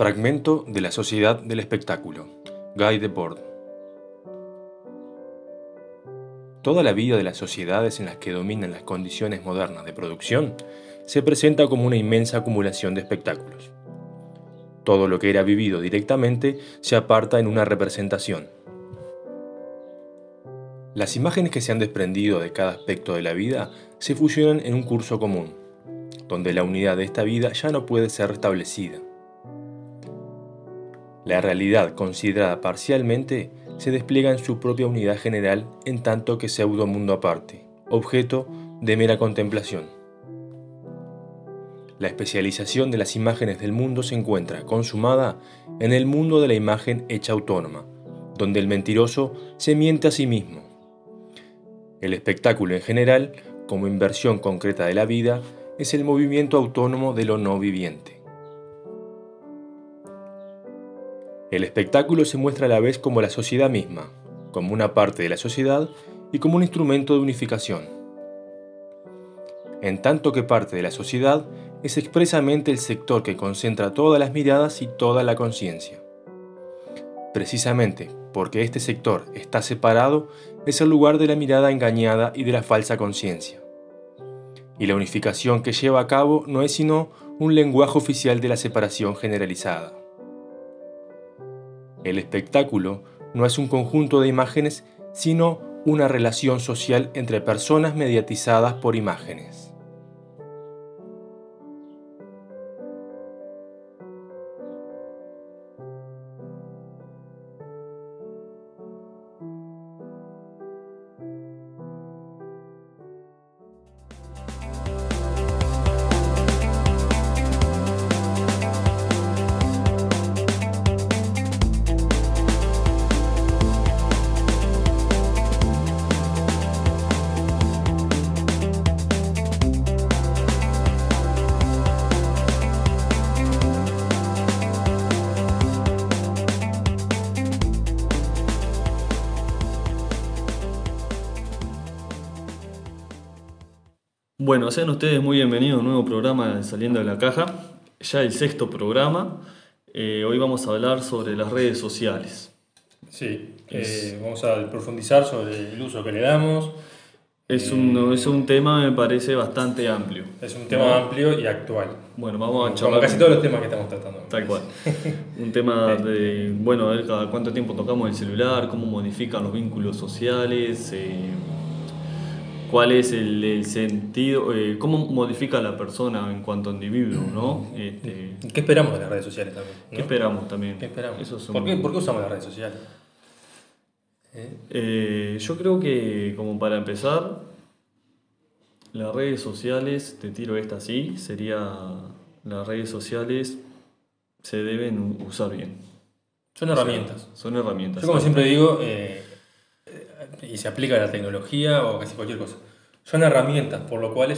Fragmento de la Sociedad del Espectáculo. Guy Debord. Toda la vida de las sociedades en las que dominan las condiciones modernas de producción se presenta como una inmensa acumulación de espectáculos. Todo lo que era vivido directamente se aparta en una representación. Las imágenes que se han desprendido de cada aspecto de la vida se fusionan en un curso común, donde la unidad de esta vida ya no puede ser restablecida. La realidad considerada parcialmente se despliega en su propia unidad general en tanto que pseudo mundo aparte, objeto de mera contemplación. La especialización de las imágenes del mundo se encuentra consumada en el mundo de la imagen hecha autónoma, donde el mentiroso se miente a sí mismo. El espectáculo en general, como inversión concreta de la vida, es el movimiento autónomo de lo no viviente. El espectáculo se muestra a la vez como la sociedad misma, como una parte de la sociedad y como un instrumento de unificación. En tanto que parte de la sociedad es expresamente el sector que concentra todas las miradas y toda la conciencia. Precisamente porque este sector está separado es el lugar de la mirada engañada y de la falsa conciencia. Y la unificación que lleva a cabo no es sino un lenguaje oficial de la separación generalizada. El espectáculo no es un conjunto de imágenes, sino una relación social entre personas mediatizadas por imágenes. Bueno, sean ustedes muy bienvenidos a un nuevo programa de Saliendo de la Caja, ya el sexto programa. Eh, hoy vamos a hablar sobre las redes sociales. Sí, eh, vamos a profundizar sobre el uso que le damos. Es un, es un tema, me parece, bastante amplio. Es un tema amplio y actual. Bueno, vamos a charlar. Como casi todos los temas que estamos tratando. Tal cual. un tema de, bueno, a ver cada cuánto tiempo tocamos el celular, cómo modifican los vínculos sociales. Cuál es el, sentido, eh, cómo modifica a la persona en cuanto a individuo, ¿no? Este, ¿Qué esperamos de las redes sociales también? ¿Qué esperamos también? ¿Qué esperamos? ¿Por, qué, usamos las redes sociales? Eh, yo creo que, como para empezar, las redes sociales, te tiro esta así, sería las redes sociales se deben usar bien. Son herramientas. son herramientas. Yo como siempre digo, eh, y se aplica a la tecnología o casi cualquier cosa. Son herramientas, por lo cual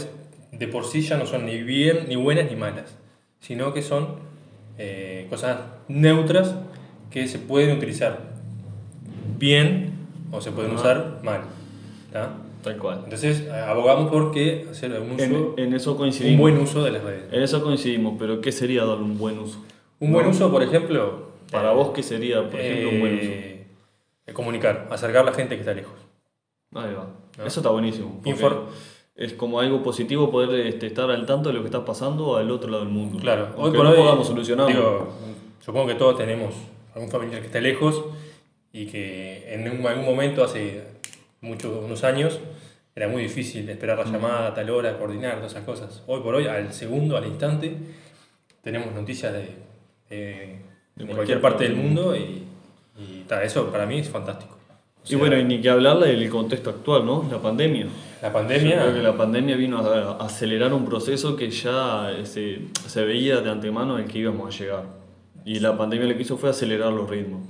de por sí ya no son ni bien, ni buenas, ni malas, sino que son eh, cosas neutras que se pueden utilizar bien o se pueden usar mal. Tal cual. Entonces, abogamos por que hacer un uso, en, eso coincidimos. un buen uso de las redes. En eso coincidimos, pero ¿qué sería dar un buen uso? Un buen uso, por ejemplo... Para vos, ¿qué sería, por ejemplo, un buen uso? Comunicar, acercar a la gente que está lejos. Ahí va. Eso está buenísimo. Es como algo positivo poder este, estar al tanto de lo que está pasando al otro lado del mundo. Claro, hoy por no hoy podamos solucionarlo. supongo que todos tenemos algún familiar que está lejos y que en algún momento, hace muchos unos años, era muy difícil esperar la mm. llamada a tal hora, coordinar, todas esas cosas. Hoy por hoy, al segundo, al instante, tenemos noticias de, de cualquier parte del mundo y y eso para mí es fantástico. y bueno, y ni que hablarle del contexto actual, ¿no? La pandemia. La pandemia. creo que la pandemia vino a acelerar un proceso que ya se, se veía de antemano en que íbamos a llegar. Y la pandemia lo que hizo fue acelerar los ritmos.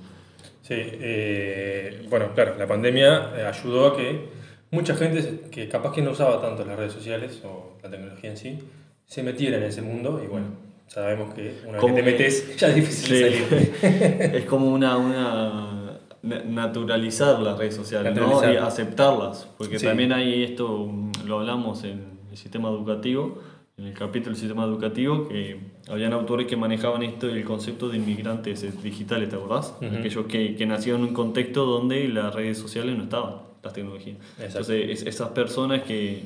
Sí, eh, bueno, claro, la pandemia eh, ayudó a que mucha gente que capaz que no usaba tanto las redes sociales o la tecnología en sí, se metiera en ese mundo y bueno, Sabemos que una vez que te metes ya es difícil salir. es como una, una naturalizar las redes sociales, ¿no? y aceptarlas, porque también hay esto, lo hablamos en el sistema educativo, en el capítulo del sistema educativo que habían autores que manejaban esto el concepto de inmigrantes digitales, ¿te acordás? Aquellos que, que, nacieron en un contexto donde las redes sociales no estaban, las tecnologías. Entonces, esas personas que,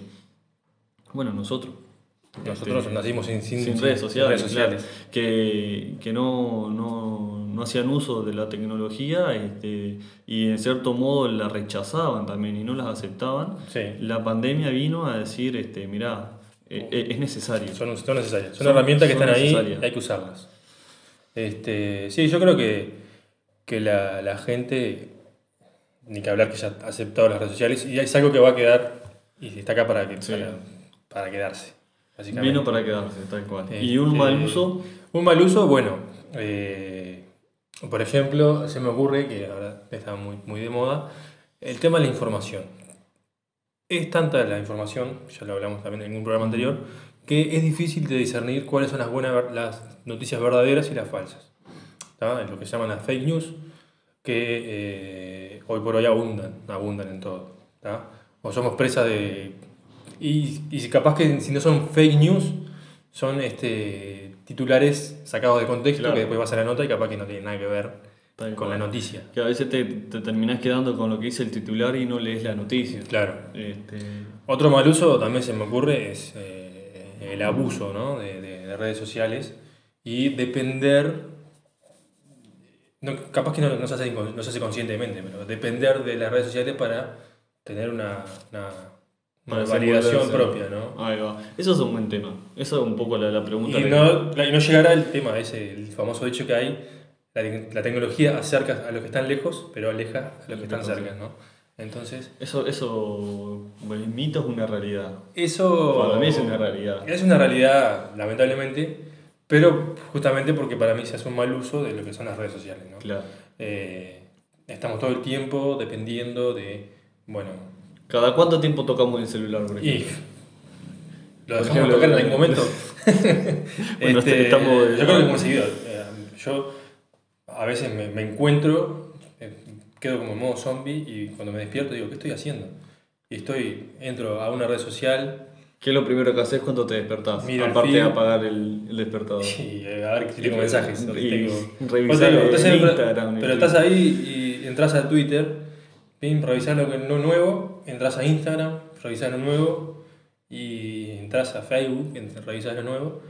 bueno, nosotros. Nosotros este, nacimos sin, sin, redes sociales, que, que no, no, no, hacían uso de la tecnología este, y en cierto modo la rechazaban también y no las aceptaban. La pandemia vino a decir, este, mirá, eh, eh, es necesario. Son, son necesarias. Son, herramientas que están ahí y hay que usarlas. Este, sí, yo creo que, que la, la, gente, ni que hablar que ya ha aceptado las redes sociales, y es algo que va a quedar y está acá para, que, para, quedarse. Vino para quedarse, tal cual. ¿Y un mal uso? Un mal uso, bueno, eh, por ejemplo, se me ocurre que ahora está muy, muy de moda, el tema de la información es tanta la información, ya lo hablamos también en un programa anterior, que es difícil de discernir cuáles son las buenas las noticias verdaderas y las falsas. Es lo que se llaman las fake news, que eh, hoy por hoy abundan, abundan en todo. O somos presa de... Y, y capaz que si no son fake news, son este, titulares sacados de contexto que después vas a la nota y capaz que no tienen nada que ver con la noticia. Que a veces te, te terminás quedando con lo que dice el titular y no lees la noticia. Claro. Este... Otro mal uso también se me ocurre es eh, el abuso ¿no? de, de, redes sociales y depender, no, capaz que no, no, se hace, no, se hace, conscientemente, pero depender de las redes sociales para tener una, una validación propia, ¿no? Ahí va. Eso es un buen tema. Eso es un poco la, la pregunta. Y no, y no llegará el tema ese, el famoso hecho que hay la, tecnología acerca a los que están lejos, pero aleja a los que están cerca, ¿no? Entonces... Eso, eso, el mito es una realidad. Eso... Para mí es una realidad. Es una realidad, lamentablemente, pero justamente porque para mí se hace un mal uso de lo que son las redes sociales, ¿no? Claro. Eh, estamos todo el tiempo dependiendo de, bueno... ¿Cada cuánto tiempo tocamos el celular, por ejemplo? Y lo dejamos tocar en algún momento. bueno, este, estamos, yo creo que hemos seguido. Eh, yo a veces me, me encuentro, eh, quedo como en modo zombie y cuando me despierto digo, ¿qué estoy haciendo? Y estoy, entro a una red social. ¿Qué es lo primero que haces cuando te despertás? Aparte de apagar el, el, despertador. Sí, a ver si tengo mensajes. Y tengo... revisar Instagram. Pero, estás ahí y entras a Twitter, pim, revisar lo, lo nuevo, entras a Instagram, revisar lo nuevo y entras a Facebook, revisas lo nuevo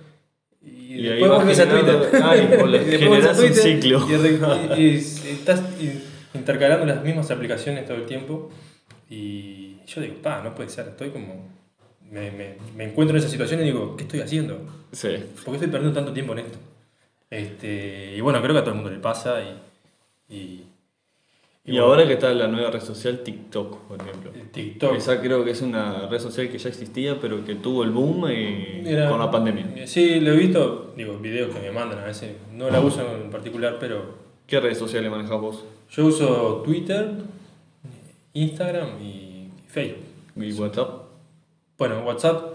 y, después volvés a Twitter. Ay, y generas un ciclo. Y, estás intercalando las mismas aplicaciones todo el tiempo. Y yo digo, pa, no puede ser. Estoy como. Me, me, me, encuentro en esa situación y digo, ¿qué estoy haciendo? Sí. ¿Por qué estoy perdiendo tanto tiempo en esto? Este, y bueno, creo que a todo el mundo le pasa. y y, ahora que está la nueva red social TikTok, por ejemplo. TikTok. Esa creo que es una red social que ya existía, pero que tuvo el boom con la pandemia. Sí, lo he visto, digo, videos que me mandan a veces. No la uso en particular, pero... ¿Qué redes sociales manejas vos? Yo uso Twitter, Instagram y Facebook. ¿Y WhatsApp? Bueno, WhatsApp,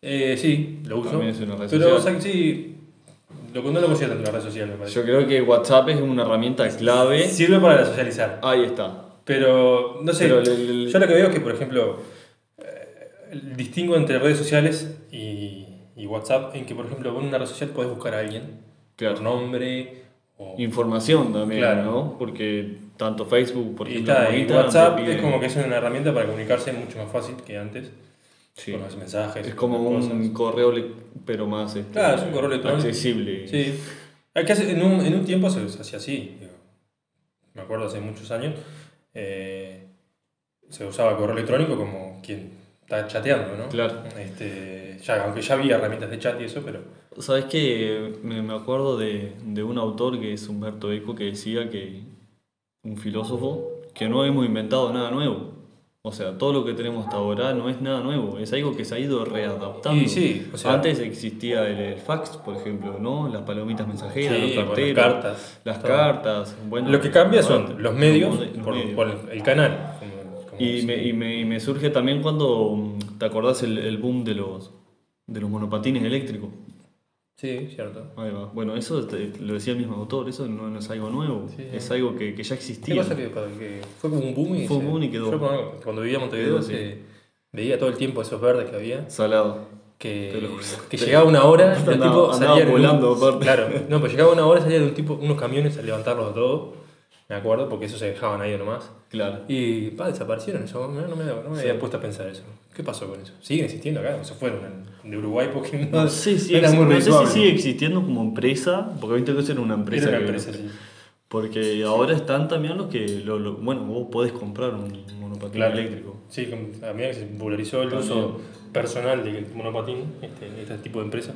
eh, sí, lo uso. También es una red pero, social. sí, lo, no lo considero tanto la red social, me parece. Yo creo que WhatsApp es una herramienta clave. Sirve para socializar. Ahí está. Pero, no sé, yo lo que veo es que, por ejemplo, eh, distingo entre redes sociales y, y, WhatsApp, en que, por ejemplo, en una red social puedes buscar a alguien claro. por nombre. O... Información también, claro. ¿no? Porque tanto Facebook, por ejemplo, y, WhatsApp es como que es una herramienta para comunicarse mucho más fácil que antes. Sí. Con los mensajes. Es como un correo, pero más este, claro, es un correo electrónico. accesible. Sí. En un, en un tiempo se hacía así. Me acuerdo hace muchos años. Eh, se usaba correo electrónico como quien está chateando, ¿no? Claro. Este, ya, aunque ya había herramientas de chat y eso, pero... ¿Sabes qué? Me, me acuerdo de, de, un autor que es Humberto Eco que decía que, un filósofo, que no hemos inventado nada nuevo. O sea, todo lo que tenemos hasta ahora no es nada nuevo, es algo que se ha ido readaptando. sí, Antes existía el, fax, por ejemplo, ¿no? Las palomitas mensajeras, los carteros, las cartas. Las cartas. Bueno, lo que cambia son los medios, por, el canal. y, me, y, me, y, me, surge también cuando, ¿te acordás el, el boom de los, de los monopatines eléctricos? Sí, cierto. Ahí va. Bueno, eso lo decía el mismo autor, eso no, es algo nuevo, es algo que, que, ya existía. ¿Qué pasa que, fue como un boom y, fue un boom y quedó. Yo cuando vivía en Montevideo se veía todo el tiempo esos verdes que había. Salado. que, que llegaba una hora y el tipo salía volando, Claro, no, pero llegaba una hora salía de un tipo, unos camiones a levantarlos de todo, me acuerdo, porque eso se dejaban ahí nomás. Claro. Y pa, desaparecieron eso, no, no me, no me había puesto a pensar eso. ¿Qué pasó con eso? ¿Siguen existiendo acá? ¿O se fueron de Uruguay? Porque no, no, sí, sí, era muy no sé si sigue existiendo como empresa, porque viste que era una empresa. Era una empresa, sí. Porque ahora están también los que, lo, bueno, vos podés comprar un monopatín eléctrico. Sí, a medida que se popularizó el uso personal del monopatín, este, este tipo de empresa,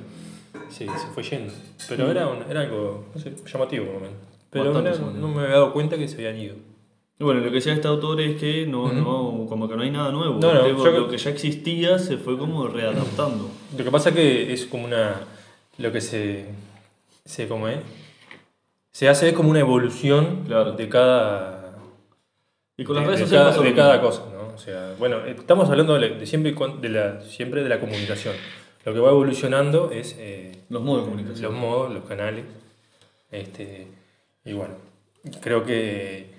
sí, se fue yendo. Pero era, era algo no sé, llamativo por lo menos. Pero no, me había dado cuenta que se habían ido. bueno, lo que decía este autor es que no, no, como que no hay nada nuevo. No, no, lo que ya existía se fue como readaptando. Lo que pasa es que es como una. Lo que se. se como es se hace como una evolución de cada. Y con las de, redes sociales. De cada, cosa, ¿no? O sea, bueno, estamos hablando de, siempre, de la, siempre de la comunicación. Lo que va evolucionando es. Eh, los modos de comunicación. Los modos, los canales. Este, y bueno, creo que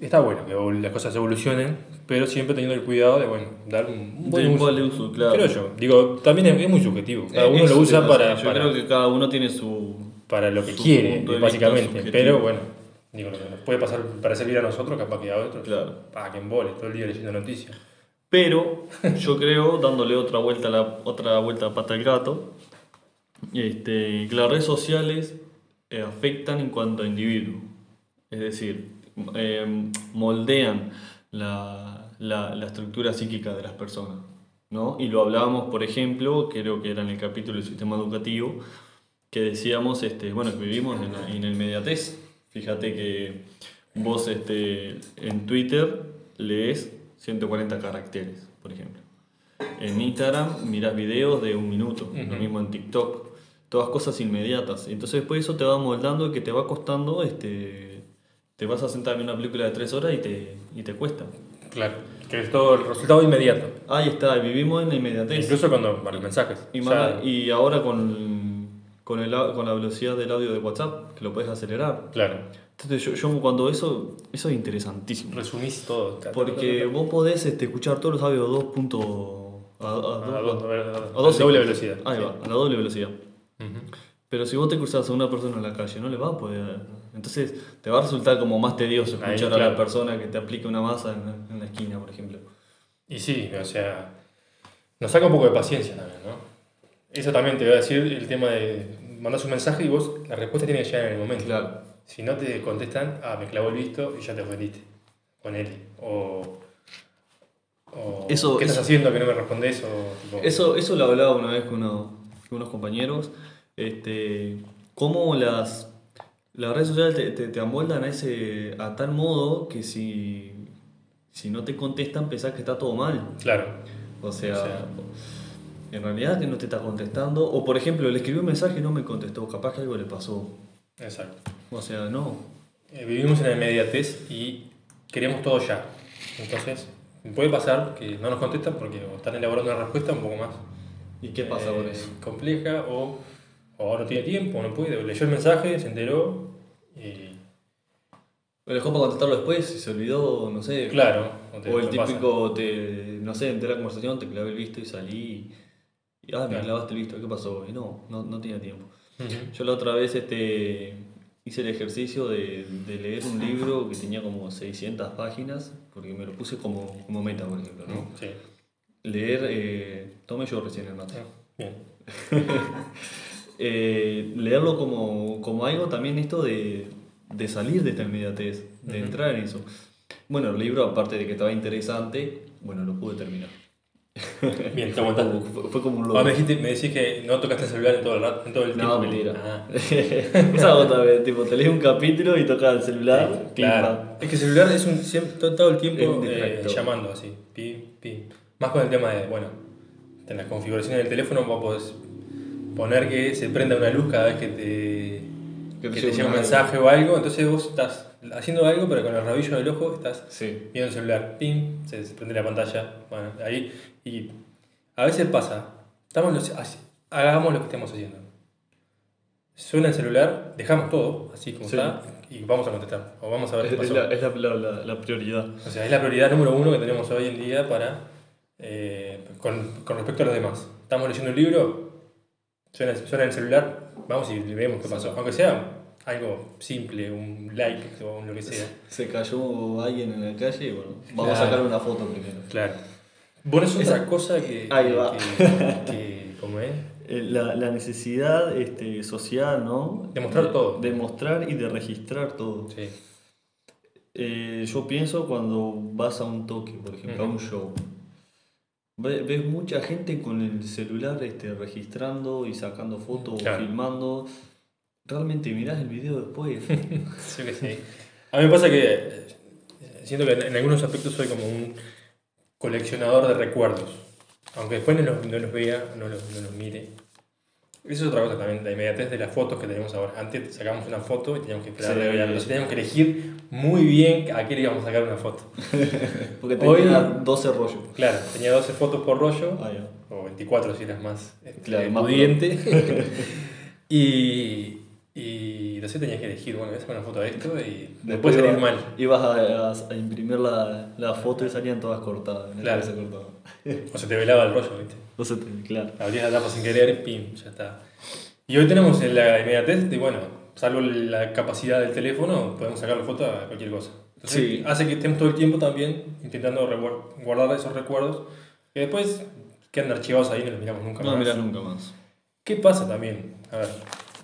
está bueno que las cosas evolucionen, pero siempre teniendo el cuidado de bueno, dar un buen uso. uso. claro. Creo yo. Digo, también es, muy subjetivo. Cada uno lo usa para. Yo creo que cada uno tiene su para lo que quiere, básicamente. Pero bueno, digo, lo que nos puede pasar para servir a nosotros, capaz que a otros. Claro. Para que embole, todo el día leyendo noticias. Pero yo creo, dándole otra vuelta a la otra vuelta a pata al gato, este, que las redes sociales eh, afectan en cuanto a individuo. Es decir, em, moldean la, la, la, estructura psíquica de las personas. ¿no? Y lo hablábamos, por ejemplo, creo que era en el capítulo del sistema educativo, que decíamos, este, bueno, que vivimos en, la, en el mediatez. Fíjate que vos este, en Twitter lees 140 caracteres, por ejemplo. En Instagram miras videos de un minuto, lo mismo en TikTok. Todas cosas inmediatas. Entonces después eso te va moldando y que te va costando, este, te vas a sentar en una película de tres horas y te, y te cuesta. Claro, que es todo el resultado inmediato. Ahí está, vivimos en la inmediatez. Incluso cuando, para los mensajes. Y, y ahora con con, el, con la velocidad del audio de WhatsApp, que lo puedes acelerar. Claro. Entonces yo, yo, cuando eso, eso es interesantísimo. Resumís todo. Porque vos podés este, escuchar todos los audios a dos puntos... A, a, dos, doble velocidad. Ahí va, a la doble velocidad. Pero si vos te cruzas a una persona en la calle, no le va a poder... Entonces te va a resultar como más tedioso escuchar a la persona que te aplique una masa en, en la esquina, por ejemplo. Y sí, o sea, nos saca un poco de paciencia también, ¿no? Eso también te voy a decir el tema de mandas un mensaje y vos la respuesta tiene que llegar en el momento. Claro. Si no te contestan, ah, me clavó el visto y ya te ofendiste con él. O, eso, ¿qué estás haciendo que no me respondes? O, eso, eso lo hablaba una vez con, unos compañeros. Este, cómo las, las redes sociales te, te, te, amoldan a, ese, a tal modo que si, si no te contestan pensás que está todo mal. Claro. O sea en realidad que no te está contestando. O por ejemplo, le escribió un mensaje y no me contestó, capaz que algo le pasó. Exacto. O sea, no. Eh, vivimos en la inmediatez y queremos todo ya. Entonces, puede pasar que no nos contestan porque están elaborando una respuesta un poco más. ¿Y qué pasa con eh, eso? Compleja o, o no tiene tiempo, no puede. Leyó el mensaje, se enteró y lo dejó para contestarlo después y se olvidó, no sé. Claro. O, el típico, te, no sé, enteré la conversación, te clavé el visto y salí. Y, ah, me clavaste el visto, ¿qué pasó? Y no, no, no tenía tiempo. Yo la otra vez este, hice el ejercicio de, de, leer un libro que tenía como 600 páginas, porque me lo puse como, como meta, por ejemplo, ¿no? Sí. Leer, eh, tomé yo recién el mate. Ah, bien. eh, leerlo como, como algo también esto de, de salir de esta inmediatez, de entrar en eso. Bueno, el libro, aparte de que estaba interesante, bueno, lo pude terminar. Bien, te aguantaste. Fue, fue, como un loco. Ah, me, dijiste, me decís que no tocaste el celular en todo el, en todo el tiempo. No, mentira. Ah. Esa otra vez, tipo, te lees un capítulo y tocas el celular. claro. Es que el celular es un, siempre, todo el tiempo eh, llamando así. Pim, pim. Más con el tema de, bueno, en las configuraciones del teléfono vos podés poner que se prenda una luz cada vez que te que te, llega un mensaje o algo, entonces vos estás haciendo algo, pero con el rabillo del ojo estás viendo el celular, pim, se, prende la pantalla, bueno, ahí, y a veces pasa, estamos hagamos lo que estemos haciendo. Suena el celular, dejamos todo, así como está, y vamos a contestar, o vamos a ver qué pasó. Es, la, la, la, prioridad. O sea, es la prioridad número uno que tenemos hoy en día para, eh, con, con respecto a los demás. Estamos leyendo un libro, suena, suena el celular, vamos y vemos qué pasó. Aunque sea algo simple, un like o lo que sea. Se cayó alguien en la calle y bueno, vamos a sacar una foto primero. Claro. Bueno, es otra cosa que, Ahí va. que, ¿cómo es? Eh, La, la necesidad este, social, ¿no? Demostrar todo. De mostrar y de registrar todo. Sí. Eh, yo pienso cuando vas a un toque, por ejemplo, a un show. Ve- Ves mucha gente con el celular este, registrando y sacando fotos Claro. o filmando. Realmente mirás el video después. Sí que sí. A mí me pasa que eh, siento que en, en algunos aspectos soy como un coleccionador de recuerdos. Aunque después no los, no los vea, no los, no los mire. Eso es otra cosa también, la inmediatez de las fotos que tenemos ahora. Antes sacábamos una foto y teníamos que esperar Sí. teníamos que elegir muy bien a qué le íbamos a sacar una foto. Porque Hoy- tenía 12 rollos. Claro, tenía 12 fotos por rollo. Ah, o 24 si eras más, este, Claro, más pudiente. y, y entonces tenías que elegir, bueno, voy a sacar una foto de esto y no puede salir mal. Ibas a, a- imprimir la, la foto y salían todas cortadas. la Claro. cabeza cortada. O se te velaba el rollo, ¿viste? Entonces, claro. Abrías la tapa sin querer, pim, ya está. Y hoy tenemos la inmediatez de, bueno, salvo la capacidad del teléfono, podemos sacar la foto a cualquier cosa. Entonces, Sí. hace que estemos todo el tiempo también intentando guardar esos recuerdos que después quedan archivados ahí y no los miramos nunca No más. mirás nunca más. ¿Qué pasa también? A ver,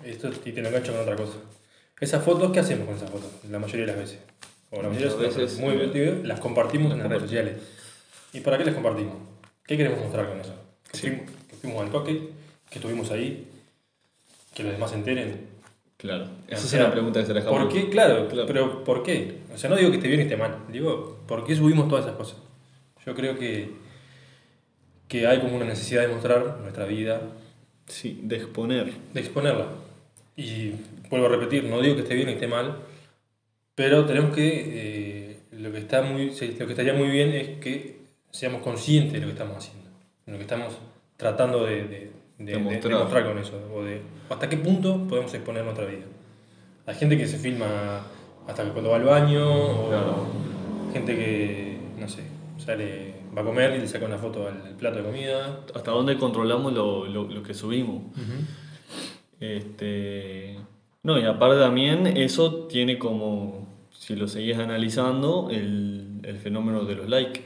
esto y te lo engancho con otra cosa. Esas fotos, ¿qué hacemos con esas fotos? La mayoría de las veces. O la mayoría de las veces, muy eh, divertido, las compartimos en las redes sociales. ¿Y para qué las compartimos? ¿Qué queremos mostrar con eso? Que, Sí. fuimos, que fuimos al toque, que estuvimos ahí, que los demás se enteren. Claro. Esa O es sea, una pregunta que se la ¿Por qué? Claro, Claro. pero ¿por qué? O sea, no digo que esté bien ni esté mal. Digo, ¿por qué subimos todas esas cosas? Yo creo que, que hay como una necesidad de mostrar nuestra vida, Sí, de exponer. de exponerla. Y vuelvo a repetir, no digo que esté bien ni esté mal, pero tenemos que, eh, lo, que está muy, lo que estaría muy bien es que seamos conscientes de lo que estamos haciendo, de lo que estamos tratando de, de, de- de- de Demostrar. mostrar con eso, o de hasta qué punto podemos exponer nuestra vida. Hay gente que se filma hasta cuando va al baño, o Claro. gente que, no sé, sale, va a comer y le saca una foto al, al plato de comida. Hasta dónde controlamos lo, lo, lo que subimos. Este. No, y aparte también eso tiene como, si lo seguís analizando, el, el fenómeno de los likes.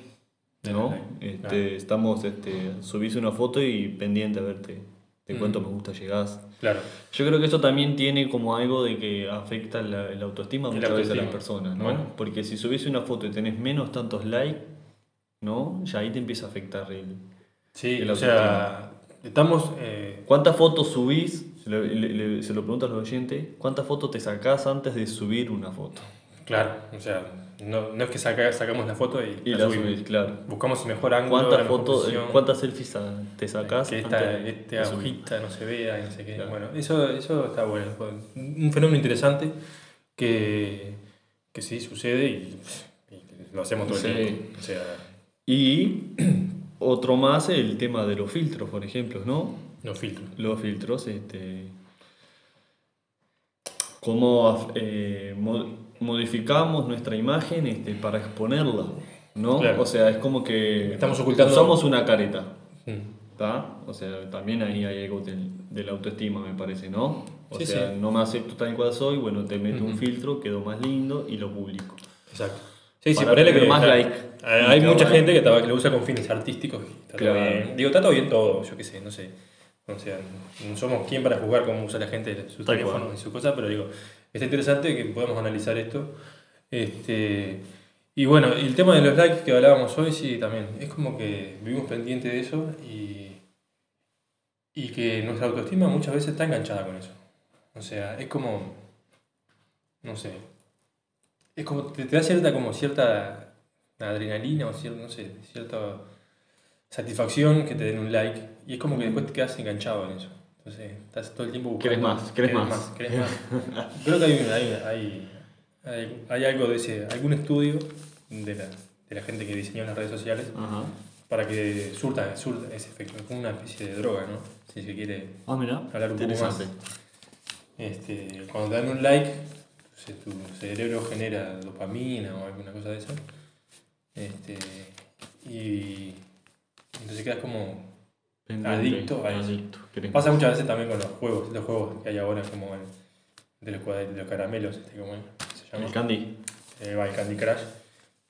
¿no? Este, claro. Estamos, este, subís una foto y pendiente a verte de Mm. cuánto me gusta llegás. Claro, Yo creo que eso también tiene como algo de que afecta la, la autoestima muchas veces a las personas, ¿no? Bueno. Porque si subís una foto y tenés menos tantos likes, ¿no? Ya ahí te empieza a afectar el... sí, El o sea, estamos... eh, ¿Cuántas fotos subís? Se lo, le- le- se lo pregunto a los oyentes. ¿Cuántas fotos te sacás antes de subir una foto? Claro, o sea, no, no es que saca- sacamos la foto y, Y la subís, claro. Buscamos el mejor ángulo, ¿Cuántas fotos, posición, cuántas selfies te sacás que esta, esta hojita no se vea y no sé qué. Claro. Bueno, eso, eso está bueno. Un fenómeno interesante que, que sí sucede y, y lo hacemos todo el Sí. tiempo. O sea, Y otro más, el tema de los filtros, por ejemplo, ¿no? No filtro. Los filtros, este. Cómo eh, mo- modificamos nuestra imagen este, para exponerla, ¿no? Claro. O sea, es como que. Estamos ocultando- Usamos una careta, Mm. ¿está? O sea, también ahí hay algo del, de la autoestima, me parece, ¿no? O Sí, sea, sí. no me acepto tal cual soy, bueno, te meto un filtro, quedo más lindo y lo publico. Exacto. Sí, sí, ponele que más like. Hay, mucha gente que, que lo usa con fines artísticos está todo Claro. bien. Digo, está todo bien todo, yo qué sé, no sé. O sea, no somos quien para juzgar cómo usa la gente sus Tal teléfonos cual. y sus cosas, pero digo, está interesante que podamos analizar esto. Este, y bueno, el tema de los likes que hablábamos hoy, sí, también. Es como que vivimos pendientes de eso y, y que nuestra autoestima muchas veces está enganchada con eso. O sea, es como, no sé, es como, te, te da cierta, como cierta adrenalina o cierta, no sé, cierta satisfacción que te den un like y es como que después te quedas enganchado en eso. Entonces, estás todo el tiempo buscando. Querés más, querés más. querés más. Creo que hay, hay, hay, hay, algo de ese, algún estudio de la, de la gente que diseñó las redes sociales Ajá. para que surta, surta ese efecto. Es como una especie de droga, ¿no? Si se quiere Ah, mira. hablar un poco más. Este, cuando te dan un like, se- tu cerebro genera dopamina o alguna cosa de eso. Este, y entonces quedas como adicto a eso. Pasa muchas veces también con los juegos, los juegos que hay ahora, como el de los, de los caramelos, este, como se llama. El Candy. Eh, el Candy Crush.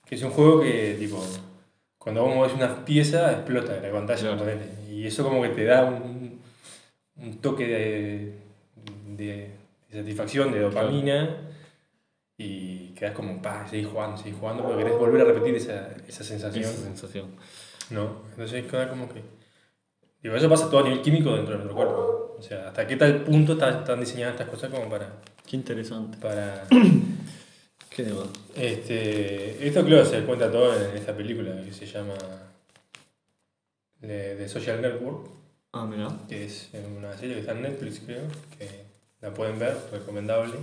Que es un juego que, tipo, cuando vos mueves una pieza, explota la pantalla. Y eso como que te da un, un toque de, de, satisfacción, de dopamina. Y quedas como, pa, seguís jugando, seguís jugando, porque querés volver a repetir esa, esa sensación. Esa sensación. No, entonces queda como que y eso pasa todo a nivel químico dentro de nuestro cuerpo. O sea, hasta qué tal punto están, diseñadas estas cosas como para... Qué interesante. Para... ¿Qué demás? Este, esto creo que se cuenta todo en esta película que se llama The Social Network. Ah, mira. Que es una serie que está en Netflix, creo, que la pueden ver, recomendable,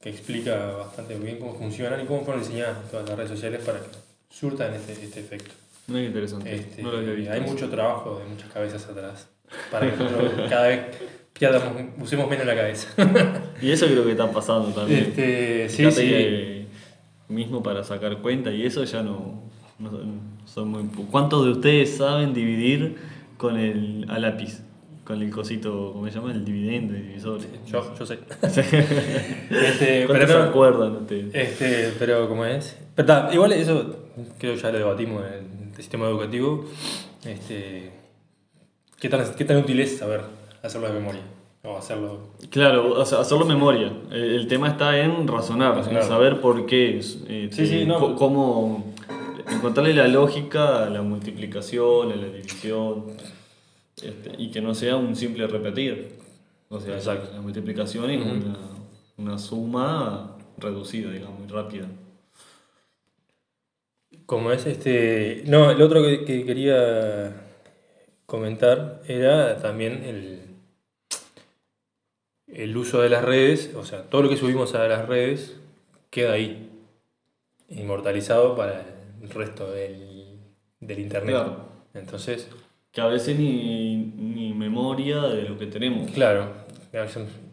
que explica bastante bien cómo funcionan y cómo fueron diseñadas todas las redes sociales para que surtan este, este efecto. Muy interesante. Este, no lo había visto. Hay mucho trabajo de muchas cabezas atrás para que nosotros cada vez usemos menos la cabeza. y eso creo que está pasando también. Este, sí, sí. mismo para sacar cuenta y eso ya no, son muy... ¿Cuántos de ustedes saben dividir con el a lápiz? Con el cosito, ¿cómo se llama? El dividendo, el divisor. yo, yo sé. este, pero se acuerdan ustedes? Este, pero como es. Pero, igual eso creo que ya lo debatimos en el sistema educativo, este, ¿qué, tan, ¿qué tan útil es saber hacerlo de memoria? O hacerlo... Claro, hacerlo de memoria. El, tema está en razonar, en saber por qué, este, cómo encontrarle la lógica a la multiplicación, a la división, este, y que no sea un simple repetir. O sea, la multiplicación es una, una suma reducida, digamos, muy rápida. Como es este. No, el otro que, quería comentar era también el, el uso de las redes, o sea, todo lo que subimos a las redes queda ahí, inmortalizado para el resto del, del internet. Entonces. Que a veces ni, ni, memoria de lo que tenemos. Claro.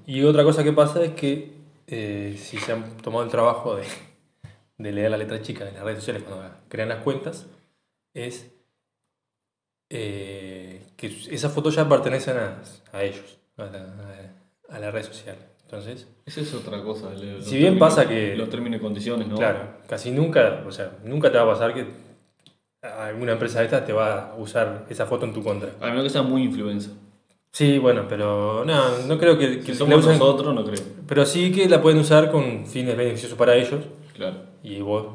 Y otra cosa que pasa es que eh, si se han tomado el trabajo de de leer la letra chica en las redes sociales cuando crean las cuentas es eh, que esas fotos ya pertenecen a, ellos, a la, a, la, red social. Entonces, esa es otra cosa. si bien pasa que. Los términos y condiciones, ¿no? Claro, casi nunca, o sea, nunca te va a pasar que alguna empresa de estas te va a usar esa foto en tu contra. A menos que sea muy influencer. Sí, bueno, pero no, no creo que, que si somos nosotros, no creo. Pero sí que la pueden usar con fines beneficiosos para ellos. Claro y vos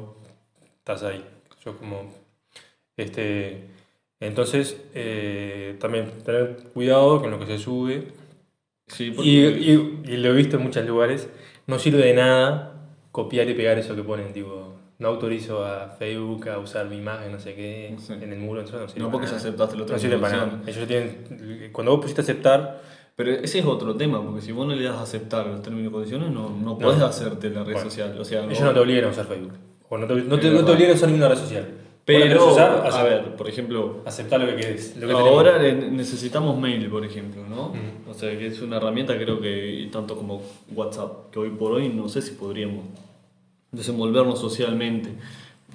estás ahí. Yo como, este, entonces, eh, también tener cuidado con lo que se sube. Sí, y, y, lo he visto en muchos lugares, no sirve de nada copiar y pegar eso que ponen, tipo, no autorizo a Facebook a usar mi imagen, no sé qué, en el muro, no No porque ya aceptaste el otro. No sirve para nada. Ellos tienen, cuando vos pusiste aceptar, pero ese es otro tema, porque si vos no le das a aceptar los términos y condiciones, no, no podés hacerte la red social. O sea, ellos no te obligan a usar Facebook. O no te, no te, no te a usar ninguna red social. Pero, usar, a ver, por ejemplo... Aceptar lo que quieres. ahora necesitamos mail, por ejemplo, ¿no? O sea, que es una herramienta creo que tanto como WhatsApp, que hoy por hoy no sé si podríamos desenvolvernos socialmente.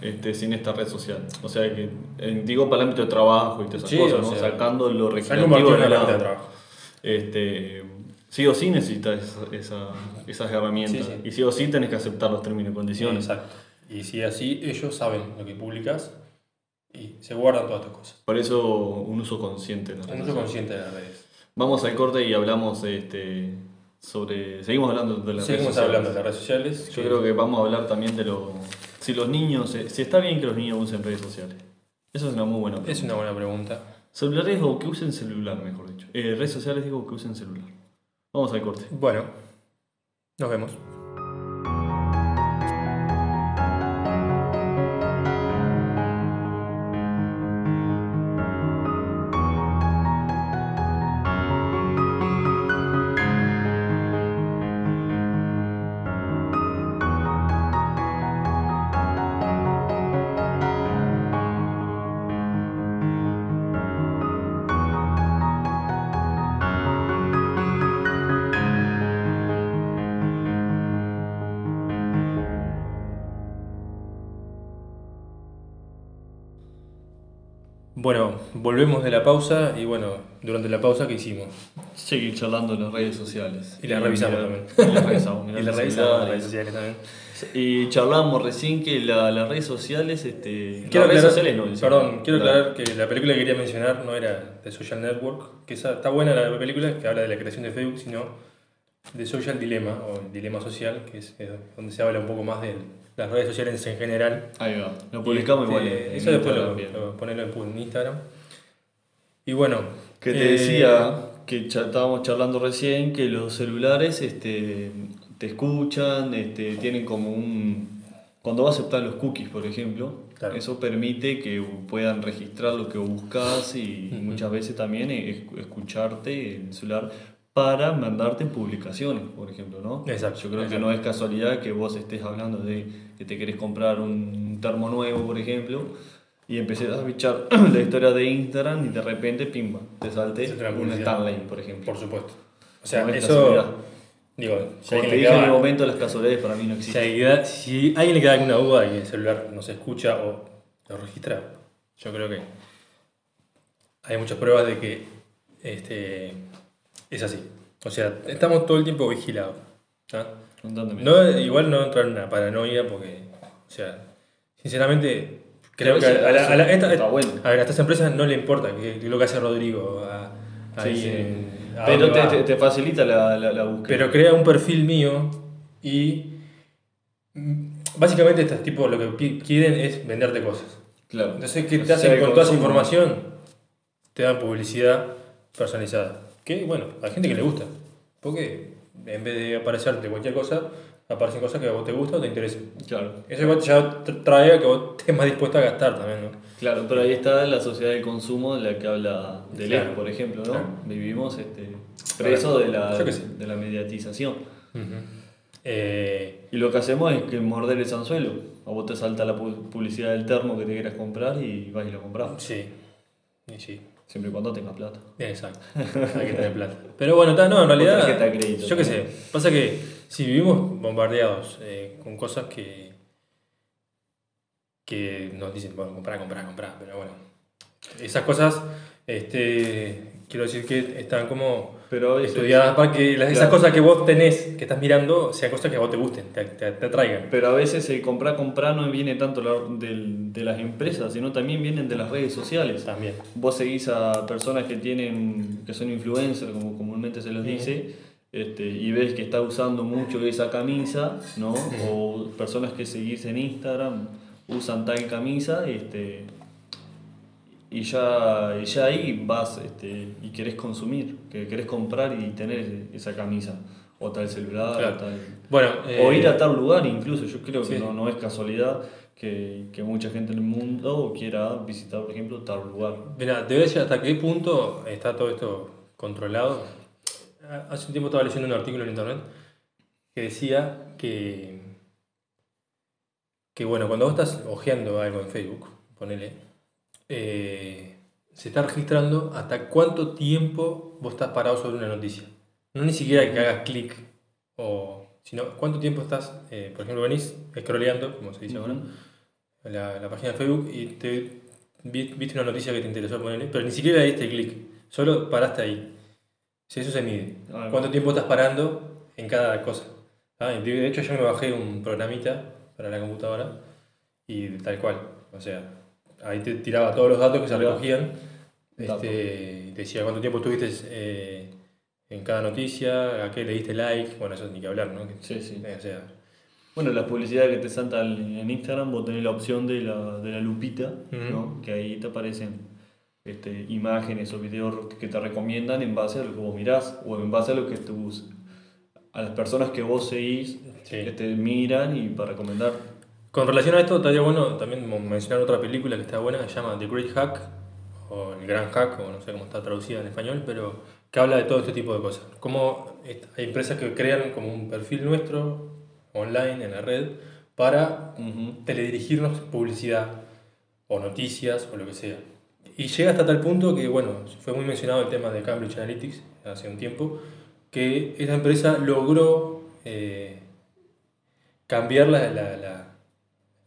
Este, sin esta red social. O sea que, digo para el ámbito de trabajo y todas esas cosas, ¿no? Sacando lo recreativo de la, de trabajo este, sí o sí necesitas esa, esas herramientas. Y sí o sí tenés que aceptar los términos y condiciones. Exacto. Y si así, ellos saben lo que publicas y se guardan todas estas cosas. Por eso un uso consciente. De un uso consciente de las redes. Vamos al corte y hablamos este, sobre... Seguimos hablando de las redes sociales. Seguimos hablando de las redes sociales. Yo creo que vamos a hablar también de lo... Si los niños... Si está bien que los niños usen redes sociales. Eso es una muy buena pregunta. Es una buena pregunta. Celulares o que usen celular, mejor dicho. Eh, redes sociales digo que usen celular. Vamos al corte. Bueno, nos vemos. De la pausa y bueno, durante la pausa, ¿qué hicimos? Seguir charlando en las redes sociales. Y las revisamos también. Y las revisamos, y las revisamos las redes sociales también. Y charlamos recién que la, las redes sociales, este, quiero las redes aclarar, sociales no. Perdón, quiero aclarar que la película que quería mencionar no era The Social Network, que esa, está buena la película, que habla de la creación de Facebook, sino de Social Dilemma, o el dilema social, que es, donde se habla un poco más de las redes sociales en general. Ahí va, lo publicamos igual. En eso después lo, lo, ponelo en Instagram. Y bueno. Que te decía eh, que estábamos charlando recién que los celulares este, te escuchan, este, tienen como un. Cuando vas a aceptar los cookies, por ejemplo, eso permite que puedan registrar lo que buscas y muchas veces también escucharte el celular para mandarte publicaciones, por ejemplo, ¿no? Exacto. Yo creo que no es casualidad que vos estés hablando de que te querés comprar un termo nuevo, por ejemplo, y empecé a bichar la historia de Instagram y de repente, pimba, te salte un Stanley, por ejemplo. Por supuesto. O sea, eso... Digo, si Como te dije en el momento, las casualidades para mí no existen. Si, alguien le queda alguna duda y el celular no se escucha o lo registra, yo creo que hay muchas pruebas de que este, es así. O sea, estamos todo el tiempo vigilados. No, igual no entrar en una paranoia porque, o sea, sinceramente, creo que a, la, estas empresas no le importa que, lo que hace Rodrigo Pero te, te, facilita la, la, búsqueda. Pero crea un perfil mío y mm, básicamente estos tipos lo que quieren es venderte cosas. Claro. Entonces, ¿qué te hacen con toda esa información? Te dan publicidad personalizada. Que, bueno, hay gente que le gusta. Porque en vez de aparecerte cualquier cosa, aparecen cosas que a vos te gustan o te interesan. Claro. Eso ya trae a que vos estés más dispuesto a gastar también, ¿no? Claro, pero ahí está la sociedad del consumo de la que habla de por ejemplo, ¿no? Vivimos este, preso de la, de la mediatización. Eh, y lo que hacemos es que morder el anzuelo. A vos te salta la publicidad del termo que te quieras comprar y vas y lo compras. Sí, y sí. Siempre y cuando tengas plata. Exacto, hay que tener plata. Pero bueno, no, en realidad. yo qué sé. Pasa que si vivimos bombardeados eh, con cosas que. que nos dicen, bueno, comprar, comprar, comprar. Pero bueno, esas cosas, este, quiero decir que están como pero estudiadas para que esas cosas que vos tenés, que estás mirando, sean cosas que a vos te gusten, te, te, atraigan. Pero a veces el comprar, comprar no viene tanto de, las empresas, sino también vienen de las redes sociales. También. Vos seguís a personas que tienen que son influencers, como comúnmente se los dice, este, y ves que está usando mucho esa camisa, ¿no? O personas que seguís en Instagram usan tal camisa, este, y ya, ya ahí vas este, y querés consumir, que querés comprar y tener esa camisa, o tal celular, o tal... Bueno, o ir a eh, tal lugar incluso, yo creo que no, no, es casualidad que, que, mucha gente en el mundo quiera visitar, por ejemplo, tal lugar. Mira, te voy a decir hasta qué punto está todo esto controlado. Hace un tiempo estaba leyendo un artículo en internet que decía que, que bueno, cuando vos estás hojeando algo en Facebook, ponele, eh, se está registrando hasta cuánto tiempo vos estás parado sobre una noticia. No ni siquiera que hagas clic, o, sino cuánto tiempo estás, eh, por ejemplo, venís scrolleando, como se dice ahora, la, la, página de Facebook y te viste una noticia que te interesó ponerle, pero ni siquiera diste clic, solo paraste ahí. Si eso se mide. Ah, ¿Cuánto tiempo estás parando en cada cosa? Ah, de hecho, yo me bajé un programita para la computadora y tal cual. O sea, ahí te tiraba todos los datos que se recogían. Este, decía cuánto tiempo estuviste eh, en cada noticia, a qué le diste like, bueno, eso ni que hablar, ¿no? Sí, sí. o sea, bueno, la publicidad que te salta en Instagram, vos tenés la opción de la, de la lupita, ¿no? que ahí te aparecen este, imágenes o videos que te recomiendan en base a lo que vos mirás o en base a lo que tus, a las personas que vos seguís que te miran y para recomendar. Con relación a esto, estaría bueno también mencionar otra película que está buena, que se llama The Great Hack, o El Gran Hack, o no sé cómo está traducida en español, pero que habla de todo este tipo de cosas. Cómo hay empresas que crean como un perfil nuestro online en la red para teledirigirnos publicidad o noticias o lo que sea. Y llega hasta tal punto que, bueno, fue muy mencionado el tema de Cambridge Analytics hace un tiempo, que esa empresa logró eh, cambiar la, la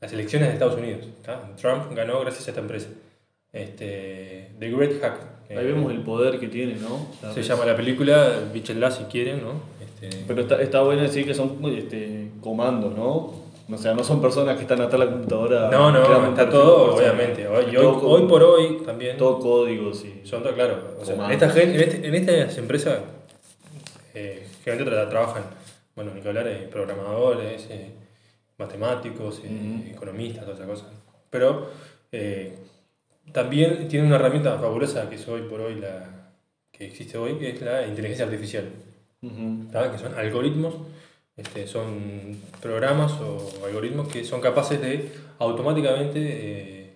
las elecciones de Estados Unidos. Trump ganó gracias a esta empresa. Este, The Great Hack. Ahí vemos el poder que tiene, ¿no? se llama la película, Bichelá si quieren, ¿no? Este... Pero está, está bueno decir que son este, comandos, ¿no? O sea, no son personas que están atrás de la computadora. No, no, está todo, obviamente. Hoy, hoy, por hoy también. Todo código, sí. Son todo, claro. O sea, esta gente, en, este, en estas empresas, eh, generalmente trabajan, bueno, ni que hablar, de programadores, eh, matemáticos, eh, economistas, todas esas cosas. Pero eh, también tiene una herramienta fabulosa que es hoy por hoy la que existe hoy, que es la inteligencia artificial. Que son algoritmos, este, son programas o algoritmos que son capaces de automáticamente eh,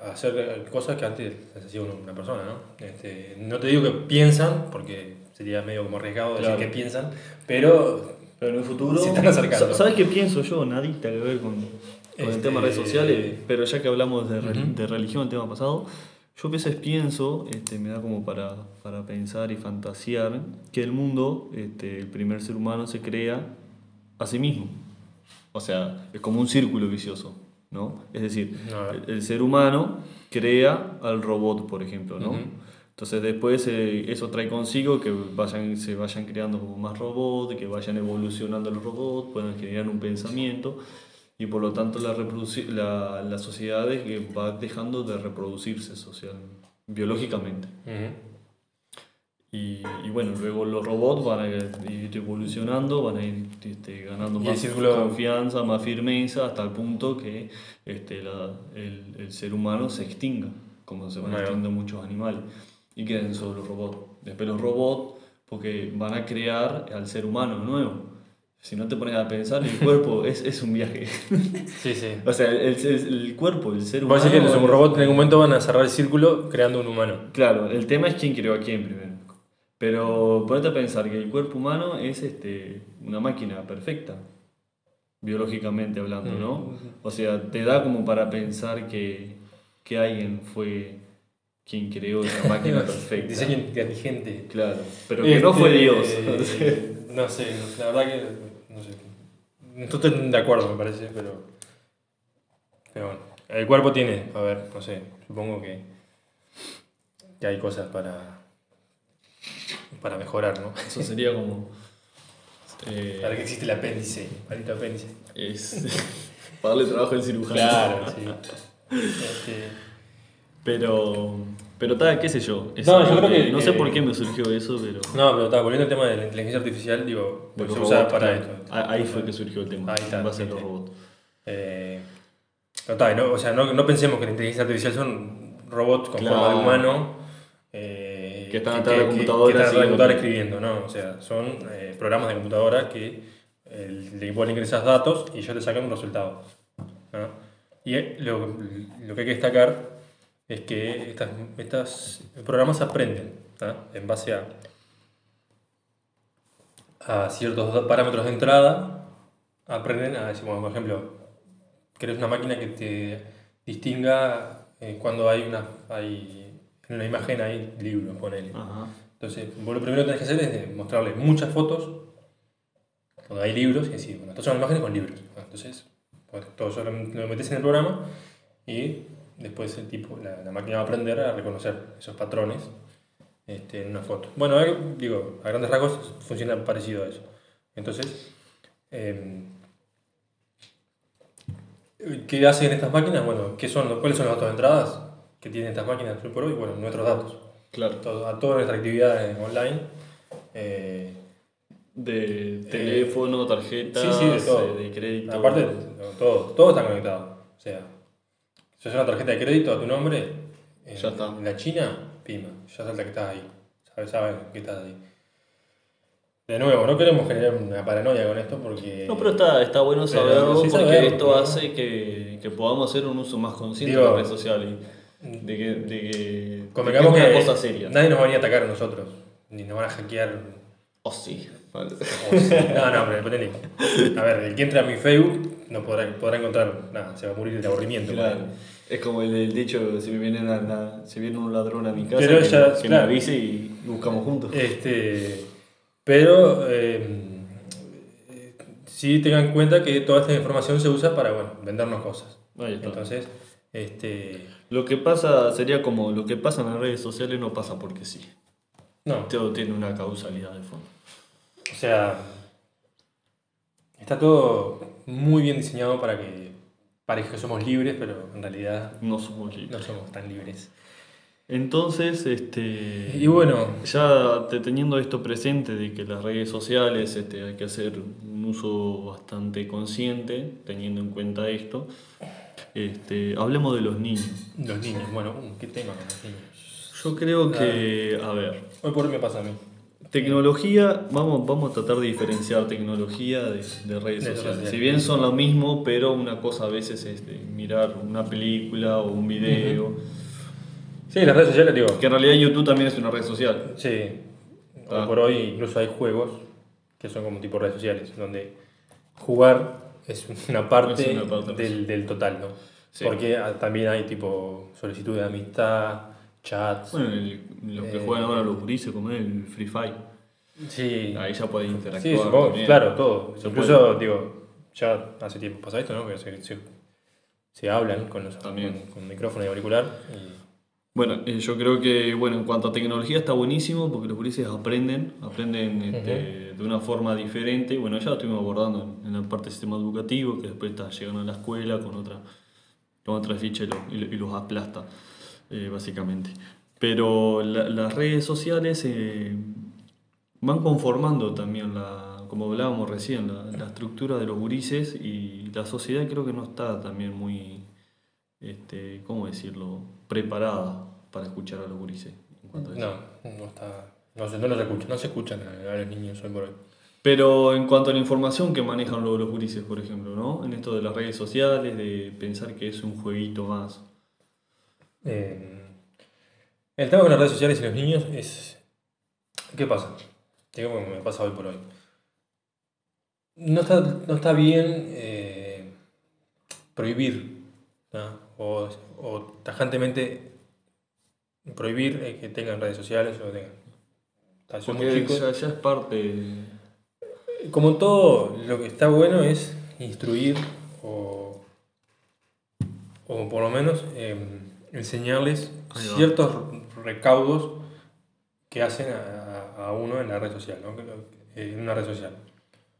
hacer cosas que antes hacía una persona. ¿no? Este, no te digo que piensan, porque sería medio como arriesgado decir que piensan, pero, pero en el futuro se están acercando. ¿Sabes qué pienso yo? Nadita que ver con con el tema de redes sociales, este, pero ya que hablamos de, de religión, el tema pasado, yo a veces pienso, este, me da como para, para, pensar y fantasear, que el mundo, este, el primer ser humano se crea a sí mismo. O sea, es como un círculo vicioso, ¿no? Es decir, el, ser humano crea al robot, por ejemplo, ¿no? Entonces después eh, eso trae consigo que vayan, se vayan creando como más robots, que vayan evolucionando los robots, puedan generar un pensamiento y por lo tanto la, la, la sociedad va dejando de reproducirse social, biológicamente. y, y, bueno, luego los robots van a ir evolucionando, van a ir este, ganando más confianza, más firmeza, hasta el punto que este, la, el, el, ser humano se extinga, como se van extinguiendo muchos animales, y queden solo los robots. Después los robots, porque van a crear al ser humano nuevo si no te pones a pensar, el cuerpo es, es un viaje. Sí, sí. O sea, el, el, cuerpo, el ser humano. Decís que los robots en algún momento van a cerrar el círculo creando un humano. Claro, el tema es quién creó a quién primero. Pero ponete a pensar que el cuerpo humano es este, una máquina perfecta, biológicamente hablando, ¿no? Mm. O sea, te da como para pensar que, que alguien fue quien creó esa máquina perfecta. Diseño inteligente. Claro, pero que no fue Dios. no sé, la verdad que no sé. No estoy de acuerdo, me parece, pero. Pero bueno. El cuerpo tiene, a ver, no sé, supongo que. que hay cosas para. para mejorar, ¿no? Eso sería como. Eh, para que existe el apéndice, maldito apéndice. Es. para darle trabajo al cirujano. Claro, sí. Este, pero. Pero tal, qué sé yo. no, yo creo que. No sé por qué me surgió eso, pero. No, pero está, volviendo al tema de la inteligencia artificial, digo, se usa para esto. Ahí fue que surgió el tema. Ahí está. Va a ser los robots. Eh, pero está, no, o sea, no, no, pensemos que la inteligencia artificial son robots con forma de humano. Eh, que están atrás de computadora. Que, están computadora escribiendo, no. O sea, son eh, programas de computadora que le vos le ingresas datos y ellos te sacan un resultado. Y lo, lo que hay que destacar es que estos estas programas aprenden en base a, a ciertos parámetros de entrada, aprenden a decir, por ejemplo, querés una máquina que te distinga eh, cuando hay una, hay, en una imagen hay libros, ponele. Entonces, vos lo primero que tenés que hacer es mostrarle muchas fotos cuando hay libros y decir, bueno, estas son imágenes con libros. Entonces, pues, todo eso lo metes en el programa y después el tipo, la, máquina va a aprender a reconocer esos patrones este, en una foto. Bueno, digo, a grandes rasgos funciona parecido a eso. Entonces, em, ¿qué hacen estas máquinas? Bueno, ¿qué son, ¿cuáles son los datos de entradas que tienen estas máquinas por hoy? Bueno, nuestros datos. Claro. a toda nuestra actividad online. Eh, de teléfono, tarjeta, de, crédito. Aparte, todo, todo está conectado. O sea, si haces una tarjeta de crédito a tu nombre, en, ya está. en la China, pima, ya salta que estás ahí. Sabes, que estás ahí. De nuevo, no queremos generar una paranoia con esto porque... No, pero está, está bueno saberlo porque esto hace que, que, podamos hacer un uso más consciente de las redes sociales. De que, de que, convengamos que, una cosa seria. Nadie nos va a venir a atacar a nosotros, ni nos van a hackear. O sí. No, no, pero depende. A ver, el que entre a mi Facebook no podrá, podrá encontrar nada, se va a morir de aburrimiento. Claro. Es como el, dicho, si me viene, si viene un ladrón a mi casa, que, que me avise y buscamos juntos. Este, pero eh, sí tengan en cuenta que toda esta información se usa para bueno, vendernos cosas. Entonces, Este, Lo que pasa sería como lo que pasa en las redes sociales no pasa porque sí. no, Todo tiene una causalidad de fondo. o sea, está todo muy bien diseñado para que parezca que somos libres, pero en realidad No somos libres. no somos tan libres. Entonces, este. Y bueno, Ya te- teniendo esto presente de que las redes sociales este, hay que hacer un uso bastante consciente, teniendo en cuenta esto, este, hablemos de los niños. los niños, bueno, ¿qué tema con los niños? Yo creo que, a ver, Hoy por hoy me pasa a mí. Tecnología, vamos, vamos a tratar de diferenciar tecnología de, de redes De redes sociales. Si bien son lo mismo, pero una cosa a veces es de mirar una película o un video, Sí, las redes sociales, digo, que en realidad YouTube también es una red social. sí, Ah. hoy por hoy incluso hay juegos que son como tipo redes sociales, donde jugar es una parte, Es una parte, del, del total, ¿no? Sí. Porque ah, también hay tipo solicitud de amistad, chats. Bueno, el- los que Eh, juegan ahora los gurises, como el Free Fire. sí, Ahí ya puede interactuar. sí, supongo, claro, todo. Se Incluso, digo, ya hace tiempo pasa esto, ¿no? Que se, se, se hablan con los También. Con, con micrófono y auricular. y- Bueno, eh, yo creo que bueno, en cuanto a tecnología está buenísimo porque los gurises aprenden, aprenden este, de una forma diferente. Bueno, ya lo estuvimos abordando en, en la parte del sistema educativo, que después está llegando a la escuela con otra, con otra ficha y, lo- y y los aplasta, eh, básicamente. Pero la- las redes sociales eh, van conformando también, la, como hablábamos recién, la, la estructura de los gurises y la sociedad creo que no está también muy, este, ¿cómo decirlo?, preparada para escuchar a los gurises. en cuanto a eso. No, no está. No se, no los escucha, no se escuchan a, a los niños hoy por hoy. Pero en cuanto a la información que manejan los, los gurises, por ejemplo, ¿no? En esto de las redes sociales, de pensar que es un jueguito más. Eh, el tema con las redes sociales y los niños es. ¿Qué pasa? Digo, bueno, me pasa hoy por hoy. No está, no está bien eh, prohibir, ¿no? o, o tajantemente prohibir eh, que tengan redes sociales o tengan. Son muy Porque chicos. ya, ya es parte. Como todo, lo que está bueno es instruir o, o por lo menos eh, enseñarles ciertos recaudos que hacen a, a uno en la red social, ¿no? Lo- En una red social.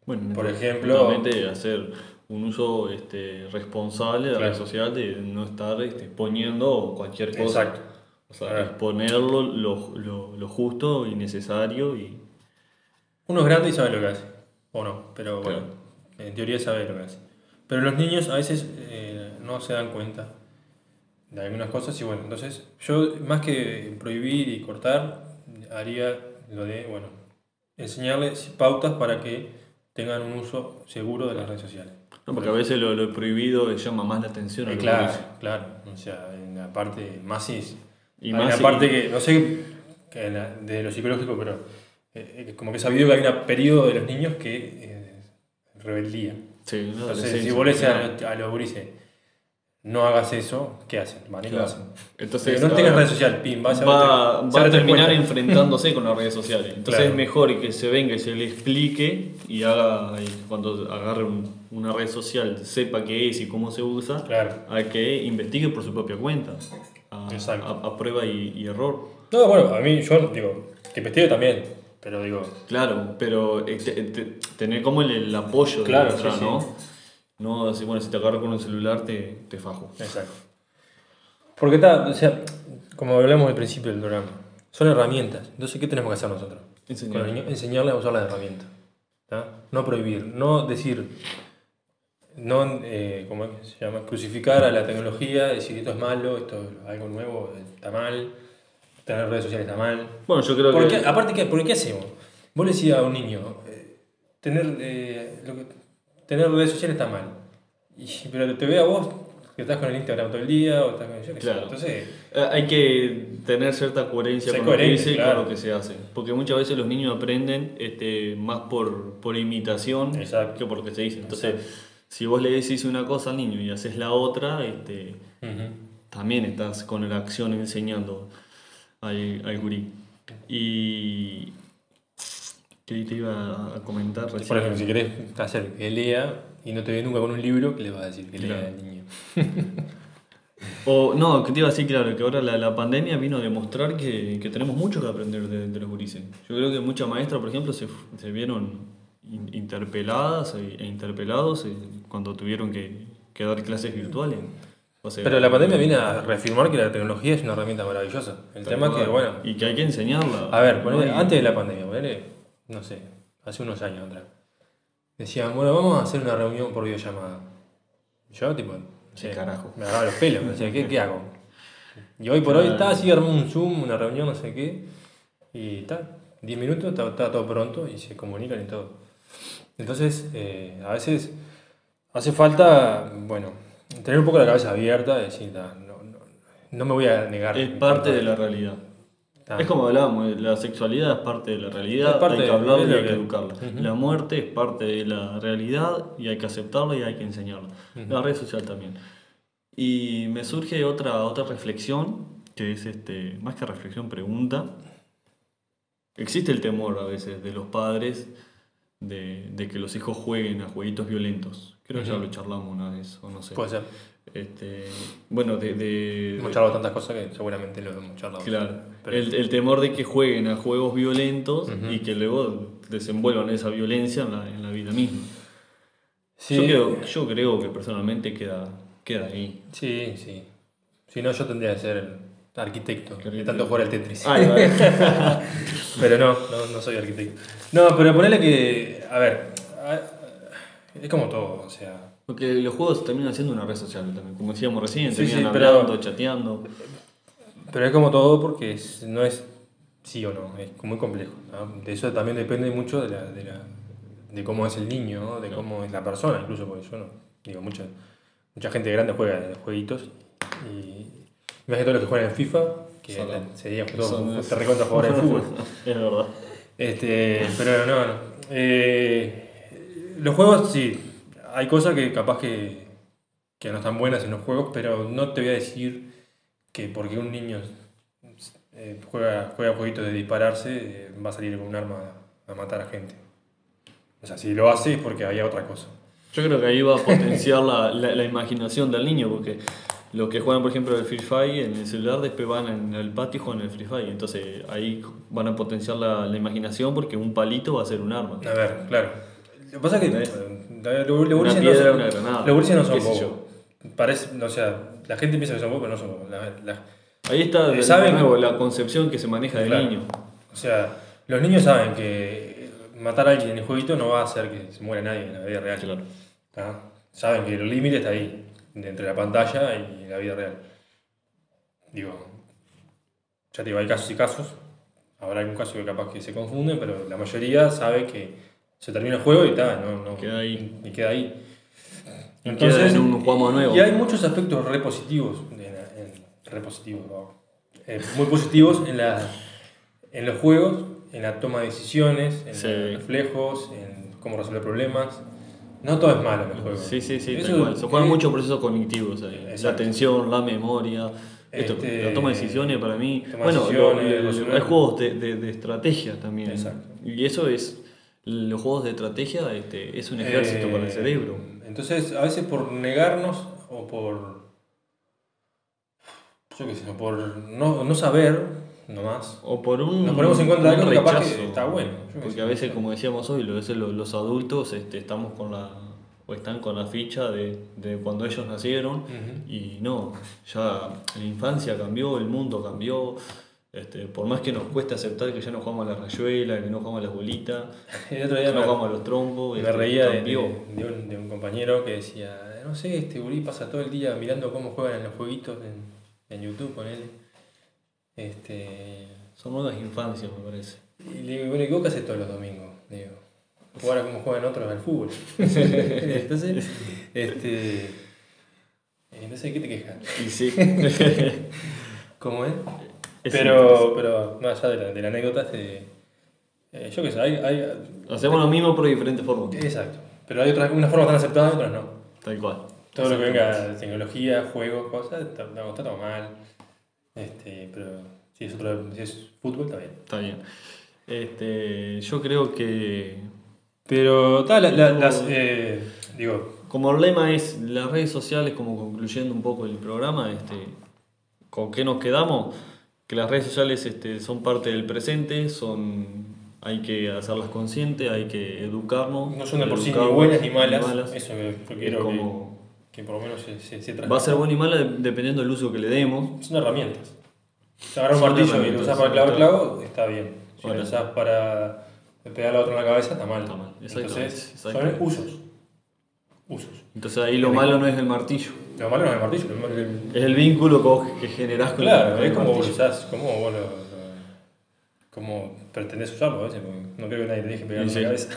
Bueno, Por ejemplo- justamente hacer un uso este, responsable de la Claro. red social, de no estar este, exponiendo cualquier cosa. Exacto. O sea, Claro. exponerlo lo, lo, lo justo y necesario y. Uno es grande y sabe lo que hace, o no, pero bueno, en teoría sabe lo que hace. Pero los niños a veces eh, no se dan cuenta de algunas cosas y bueno, entonces yo más que prohibir y cortar, haría lo de, bueno, enseñarles pautas para que tengan un uso seguro de las redes sociales. No, porque a veces lo, lo prohibido llama más la atención a Eh, claro, claro, o sea, en la parte más es... Y hay más una parte que, no sé, que la- de lo psicológico, pero eh, eh, como que he sabido que hay un periodo de los niños que eh, rebeldía. Sí, una Entonces, si vos a a los gurises, no hagas eso, ¿qué hacen? Lo Claro. hacen. Entonces, no tengas red social, pim, vas a va, va a terminar enfrentándose con las redes sociales. Entonces Claro. es mejor que se venga y se le explique y haga y cuando agarre un- una red social sepa qué es y cómo se usa, Claro. a que investigue por su propia cuenta, a, Exacto. a- a prueba y, y error. No, bueno, a mí, yo digo, que investigue también, pero digo, Claro, pero eh, te- te- tener como el, el apoyo de otra, sí, sí. ¿No? Decir, bueno, si te agarro con un celular te, te fajo. exacto. Porque está, o sea, como hablamos al principio del programa, son herramientas. Entonces, ¿qué tenemos que hacer nosotros? Enseñar. Con los niños, enseñarles a usar las herramientas. ¿tá? No prohibir, no decir, no, eh, ¿cómo es que se llama? Crucificar a la tecnología, decir esto es malo, esto es algo nuevo, está mal, tener redes sociales está mal. Bueno, yo creo ¿Por que... Aparte, ¿qué, ¿por qué hacemos? Vos le decís a un niño, eh, tener, eh, lo que- tener redes sociales está mal, y, pero te ve a vos que estás con el Instagram todo el día, o estás con yo qué sé. Claro. Entonces, Eh, Hay que tener cierta coherencia con lo que dice y con lo que se hace. Porque muchas veces los niños aprenden este, más por, por imitación Exacto. que por lo que se dice. Entonces, si vos le decís una cosa al niño y haces la otra, este, también estás con la acción enseñando al, al gurí. Y. ¿Qué te iba a comentar recién? por ejemplo, si querés hacer que lea y no te ve nunca con un libro, ¿qué le vas a decir que lea al niño? O, no, que te iba a decir, claro, que ahora la, la pandemia vino a demostrar que, que tenemos mucho que aprender de, de los gurises. Yo creo que muchas maestras, por ejemplo, se, se vieron in- interpeladas e, e interpelados eh, cuando tuvieron que, que dar clases virtuales. O sea, Pero la pandemia viene a reafirmar que la tecnología es una herramienta maravillosa. El tema es que, bueno, Y que hay que enseñarla. a ver, ponele- antes de la pandemia, ponele, no sé, hace unos años atrás, decían, bueno, vamos a hacer una reunión por videollamada. Yo, tipo, no sé, carajo. me agarraba los pelos, sea, ¿qué, qué hago? Y hoy por hoy está así, armó un Zoom, una reunión, no sé qué, y está, 10 minutos, está, está todo pronto y se comunican y todo. Entonces, eh, a veces hace falta, bueno, tener un poco la cabeza abierta decir, "Ah, no, no, no me voy a negar. Es parte de la realidad. Es como hablábamos, la sexualidad es parte de la realidad, parte hay que hablarla y hay que educarla. Ujú. La muerte es parte de la realidad y hay que aceptarla y hay que enseñarla. La red social también. Y me surge otra, otra reflexión, que es este, más que reflexión, pregunta. Existe el temor a veces de los padres de, de que los hijos jueguen a jueguitos violentos. Creo que ya Ujú. lo charlamos una vez, o no sé. Puede ser. Este, bueno, de, de, Hemos charlado tantas cosas que seguramente lo hemos charlado. Claro, Pero- el, el temor de que jueguen a juegos violentos Ujú. y que luego desenvuelvan esa violencia en la, en la vida misma. Sí, Yo, creo, yo creo que personalmente queda, queda ahí. sí, sí. Si no, yo tendría que ser el arquitecto, arquitecto? tanto jugar al Tetris. Ahí va. pero no, no, no soy arquitecto. No, pero ponele que, a ver, es como todo, o sea, Porque los juegos terminan siendo una red social también. Como decíamos recién, Sí, terminan sí, pero- hablando, chateando. Pero es como todo porque es- no es sí o no, es muy complejo. ¿no? De eso también depende mucho de, la, de, la, de cómo es el niño, ¿no? de cómo es la persona, incluso porque yo no, digo, mucha, mucha gente grande juega jueguitos y imagínate todos los que juegan en FIFA, que todos esos. te recontra jugadores de fútbol. es verdad. Este, pero no, no. Eh, los juegos, sí. Hay cosas que capaz que, que no están buenas en los juegos, pero no te voy a decir que porque un niño eh, juega, juega jueguitos de dispararse, eh, va a salir con un arma a, a matar a gente. O sea, si lo hace es porque había otra cosa. Yo creo que ahí va a potenciar la, la, la imaginación del niño, porque los que juegan, por ejemplo, el Free Fire en el celular, después van en el patio y juegan el Free Fire. Entonces ahí van a potenciar la, la imaginación porque un palito va a ser un arma. A ver, claro. Lo que pasa es que eh, Una gurises no son- una granada, los gurises no son qué sé bobos. yo. Parece, o sea, la gente piensa que son bobos, pero no son bobos. La- la- Ahí está de ¿Saben? nuevo la concepción que se maneja del Claro. niño. O sea, los niños saben que matar a alguien en el jueguito no va a hacer que se muera nadie en la vida real. Claro. Saben que el límite está ahí, entre la pantalla y la vida real. Digo, ya te digo, hay casos y casos. Habrá algún caso que capaz que se confunden, pero la mayoría sabe que se termina el juego y está, no, no, Queda ahí. Y queda ahí. Queda en un juego nuevo. Y hay muchos aspectos re positivos, en la- en- re positivos, wow. Eh, muy positivos en, la, en los juegos, en la toma de decisiones, en Sí. los reflejos, en cómo resolver problemas. No todo es malo en los juegos. Sí, sí, sí, tal Eso- cual. Se juegan eh, muchos procesos cognitivos ahí. La atención, la memoria. Esto, Este, la toma de decisiones para mí. Bueno, lo- hay juegos de, de, de estrategia también. Exacto. Y eso es. Los juegos de estrategia este, es un ejército eh, para el cerebro. Entonces, a veces por negarnos o por. Yo qué sé, por no, no saber nomás. O por un. Nos ponemos en contra de algo que capaz que está bueno, yo Porque a veces, como decíamos hoy, a veces los, los adultos este, estamos con la. o están con la ficha de, de cuando ellos nacieron. Y no, ya la infancia cambió, el mundo cambió. Este, por más que nos cueste aceptar que ya no jugamos a la rayuela, que no jugamos a las bolitas, El otro día no me, jugamos a los trompos, me este, reía de, un, de un compañero que decía, no sé, este gurí pasa todo el día mirando cómo juegan en los jueguitos en, en YouTube con él. Este, Son nuevas infancias, me parece. y le digo, bueno, ¿y vos qué haces todos los domingos? Digo, jugar a cómo juegan otros al fútbol. entonces, este, entonces, ¿qué te quejas? Y sí. ¿Cómo es? Pero, pero más allá de la, de la anécdota, este, eh, yo qué sé, hay, hay, Hacemos lo mismo, pero de diferentes formas. exacto, pero hay otras, unas formas tan aceptadas y otras no. Tal cual. Todo lo que venga de tecnología, juegos, cosas, está, está todo mal. Este, pero si es, otro, si es fútbol, está bien. Está bien. Este, yo creo que Pero tal, la- la- las, eh, digo, como el lema es las redes sociales, como concluyendo un poco el programa, este, ¿con qué nos quedamos? Que las redes sociales este, son parte del presente, son hay que hacerlas conscientes, hay que educarnos. No son de por sí ni buenas ni malas. Eso que yo quiero que, por lo menos se, se, Va a ser buena y mala dependiendo del uso que le demos. Son herramientas. Si agarras un martillo y lo usas para clavar clavo, está bien. Si lo usas para pegar a otro en la cabeza, está mal. Está mal. Entonces, son usos. Usos. Entonces ahí lo malo no es el martillo. Lo malo no es el martillo, es el vínculo que generás con claro, el, es como usás, como vos lo, como pretendés usarlo a veces, no creo que nadie te deje pegar en la cabeza.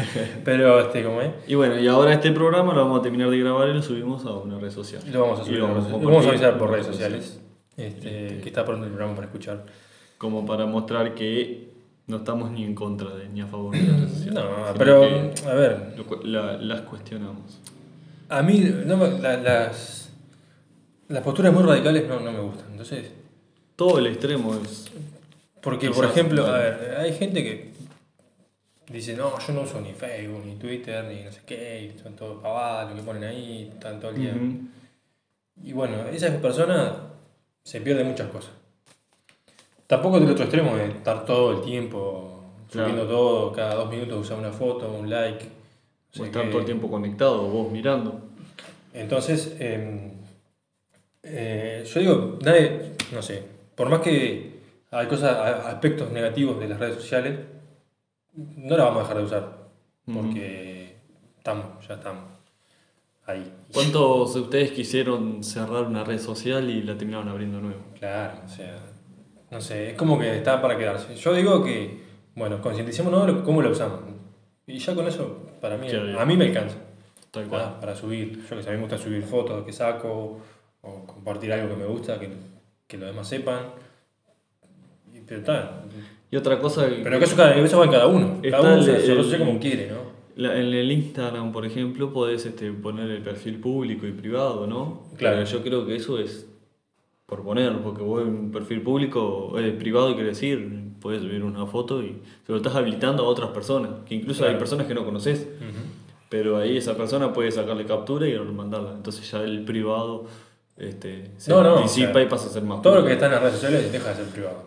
Pero, este, como es. Y bueno, y ahora este programa lo vamos a terminar de grabar y lo subimos a una red social. Y lo vamos a subir, lo vamos, a, lo vamos a avisar por redes sociales, este, que está pronto el programa para escuchar. Como para mostrar que no estamos ni en contra de, ni a favor de las redes sociales. No, pero, a ver. las cuestionamos. A mí, no, las, las posturas muy radicales no, no me gustan, entonces... Todo el extremo es porque, por ejemplo, a ver, hay gente que dice, no, yo no uso ni Facebook, ni Twitter, ni no sé qué, son todo pavadas lo que ponen ahí, están todo el día. Y bueno, esa persona se pierde muchas cosas. Tampoco del otro extremo de estar todo el tiempo subiendo todo, cada dos minutos usar una foto, un like. O estar todo el tiempo conectado, vos mirando. Entonces, em, eh, yo digo, nadie, no sé, por más que hay cosas, aspectos negativos de las redes sociales, no las vamos a dejar de usar, porque estamos, ya estamos ahí. ¿Cuántos de ustedes quisieron cerrar una red social y la terminaron abriendo nuevo? Claro, o sea, no sé, es como que está para quedarse. Yo digo que, bueno, concienticémonos cómo la usamos. Y ya con eso, para mí, a mí me alcanza. Tal cual. Para subir, yo que sé, a mí me gusta subir fotos que saco, o compartir algo que me gusta, que, que los demás sepan y otra cosa. Pero que eso, eso va en cada uno. Cada uno se lo como quiere, ¿no? en el Instagram, por ejemplo, podés este, poner el perfil público y privado, ¿no? Claro. Pero yo creo que eso es por ponerlo, porque vos en un perfil público, eh, privado quiere decir, puedes subir una foto y se lo estás habilitando a otras personas, que incluso hay personas que no conoces, pero ahí esa persona puede sacarle captura y mandarla. Entonces ya el privado este, se no, y pasa a ser más Todo lo que está en las redes sociales deja de ser privado.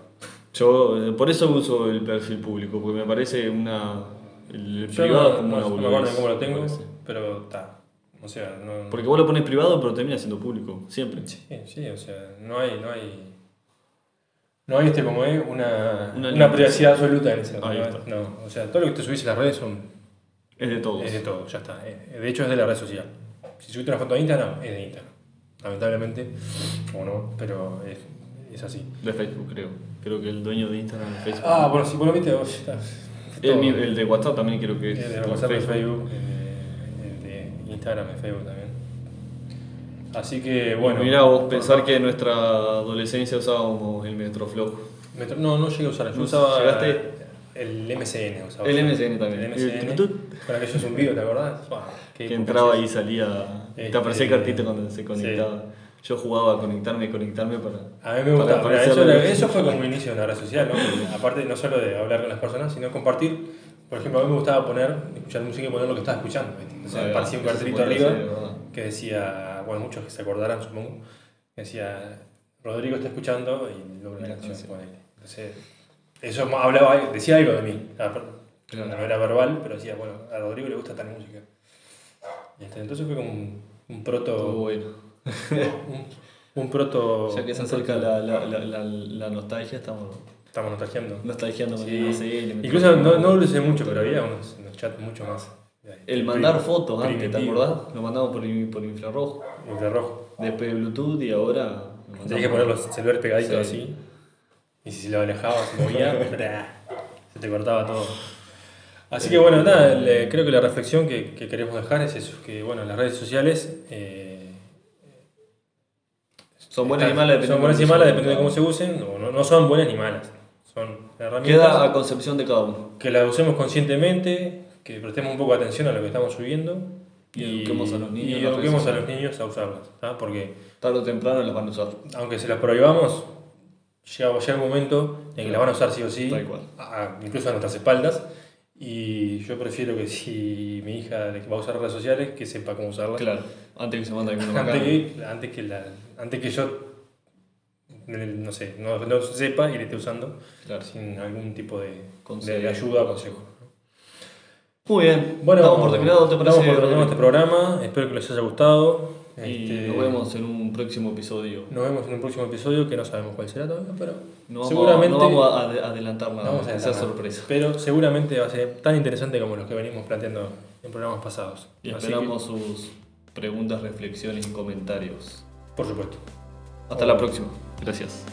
Yo eh, por eso uso el perfil público, porque me parece una. El privado no, como una No me acuerdo cómo lo tengo, pero está. O sea, no, Porque vos lo pones privado, pero termina siendo público, siempre. Sí, sí, o sea, no hay. No hay, no hay este como es una, una, privacidad absoluta en ese No, o sea, todo lo que te subís en las redes son. Es de todos. Es de todos, ya está. Eh, de hecho, es de la red social. Si subiste una foto de Instagram, es de Instagram. Lamentablemente, o no, pero es, es así. De Facebook, creo. Creo que el dueño de Instagram es Facebook. Ah, bueno, si vos lo viste, vos El, el, de WhatsApp también creo que es. El de WhatsApp Facebook. El de Instagram es Facebook también. Así que bueno. Mira, vos pensar que en nuestra adolescencia usábamos el Metro Flow. no, no llegué a usar. Yo usaba. El MCN usaba. El MCN también. El MCN. Para aquellos zumbidos, ¿te acordás? que entraba y salía. te aparecía este, cartito cuando se conectaba yo jugaba a conectarme y conectarme para. A mí me gustaba. Eso, eso, fue como un inicio de una red social, ¿no? aparte no solo de hablar con las personas, sino compartir. Por ejemplo, a mí me gustaba poner, escuchar música y poner lo que estaba escuchando. O sea, me parecía un cartelito arriba que decía, bueno, muchos que se acordarán, supongo, que decía, Rodrigo está escuchando y luego una canción con él. Entonces, eso hablaba, decía algo de mí. No era verbal, pero decía, bueno, a Rodrigo le gusta tal música. Este, entonces fue como un, un proto. bueno un, proto. Ya que se acerca la, la, la, la, nostalgia, estamos. Estamos nostalgiando. Nostalgiando sí. Incluso no, no lo usé mucho, pero había unos, unos chats mucho más. El mandar fotos antes, ¿te acordás? Lo mandamos por, por infrarrojo. Infrarrojo. Después Bluetooth y ahora. Tenías que poner los celulares pegaditos así. Y si lo alejabas, se movía, se te cortaba todo. Así que bueno, nada, creo que la reflexión que, que, queremos dejar es eso, que bueno, las redes sociales eh, son buenas y malas Son buenas y malas dependiendo de cómo se usen, o no, son buenas ni malas. Son herramientas. Queda a concepción de cada uno. Que las usemos conscientemente, que prestemos un poco de atención a lo que estamos subiendo. Y, eduquemos a los niños. Y eduquemos a los niños a usarlas. Porque. Tarde o temprano las van a usar. Aunque se las prohibamos, llega, llega un momento en que las van a usar sí o sí. Tal cual. incluso a nuestras espaldas. Y yo prefiero que si mi hija va a usar redes sociales, que sepa cómo usarlas. Claro, antes que se mande alguna antes que, antes que, la, antes que yo, no sé, no, no sepa y le esté usando sin algún tipo de, de ayuda o consejo. Muy bien, bueno, damos por terminado, ¿te parece? Damos por terminado este programa, espero que les haya gustado. Y este, nos vemos en un próximo episodio. Nos vemos en un próximo episodio que no sabemos cuál será todavía, pero no seguramente. no vamos a adelantar nada, vamos a sorpresa. Pero seguramente va a ser tan interesante como los que venimos planteando en programas pasados. Y esperamos sus preguntas, reflexiones y comentarios. Por supuesto. Hasta la próxima. Gracias.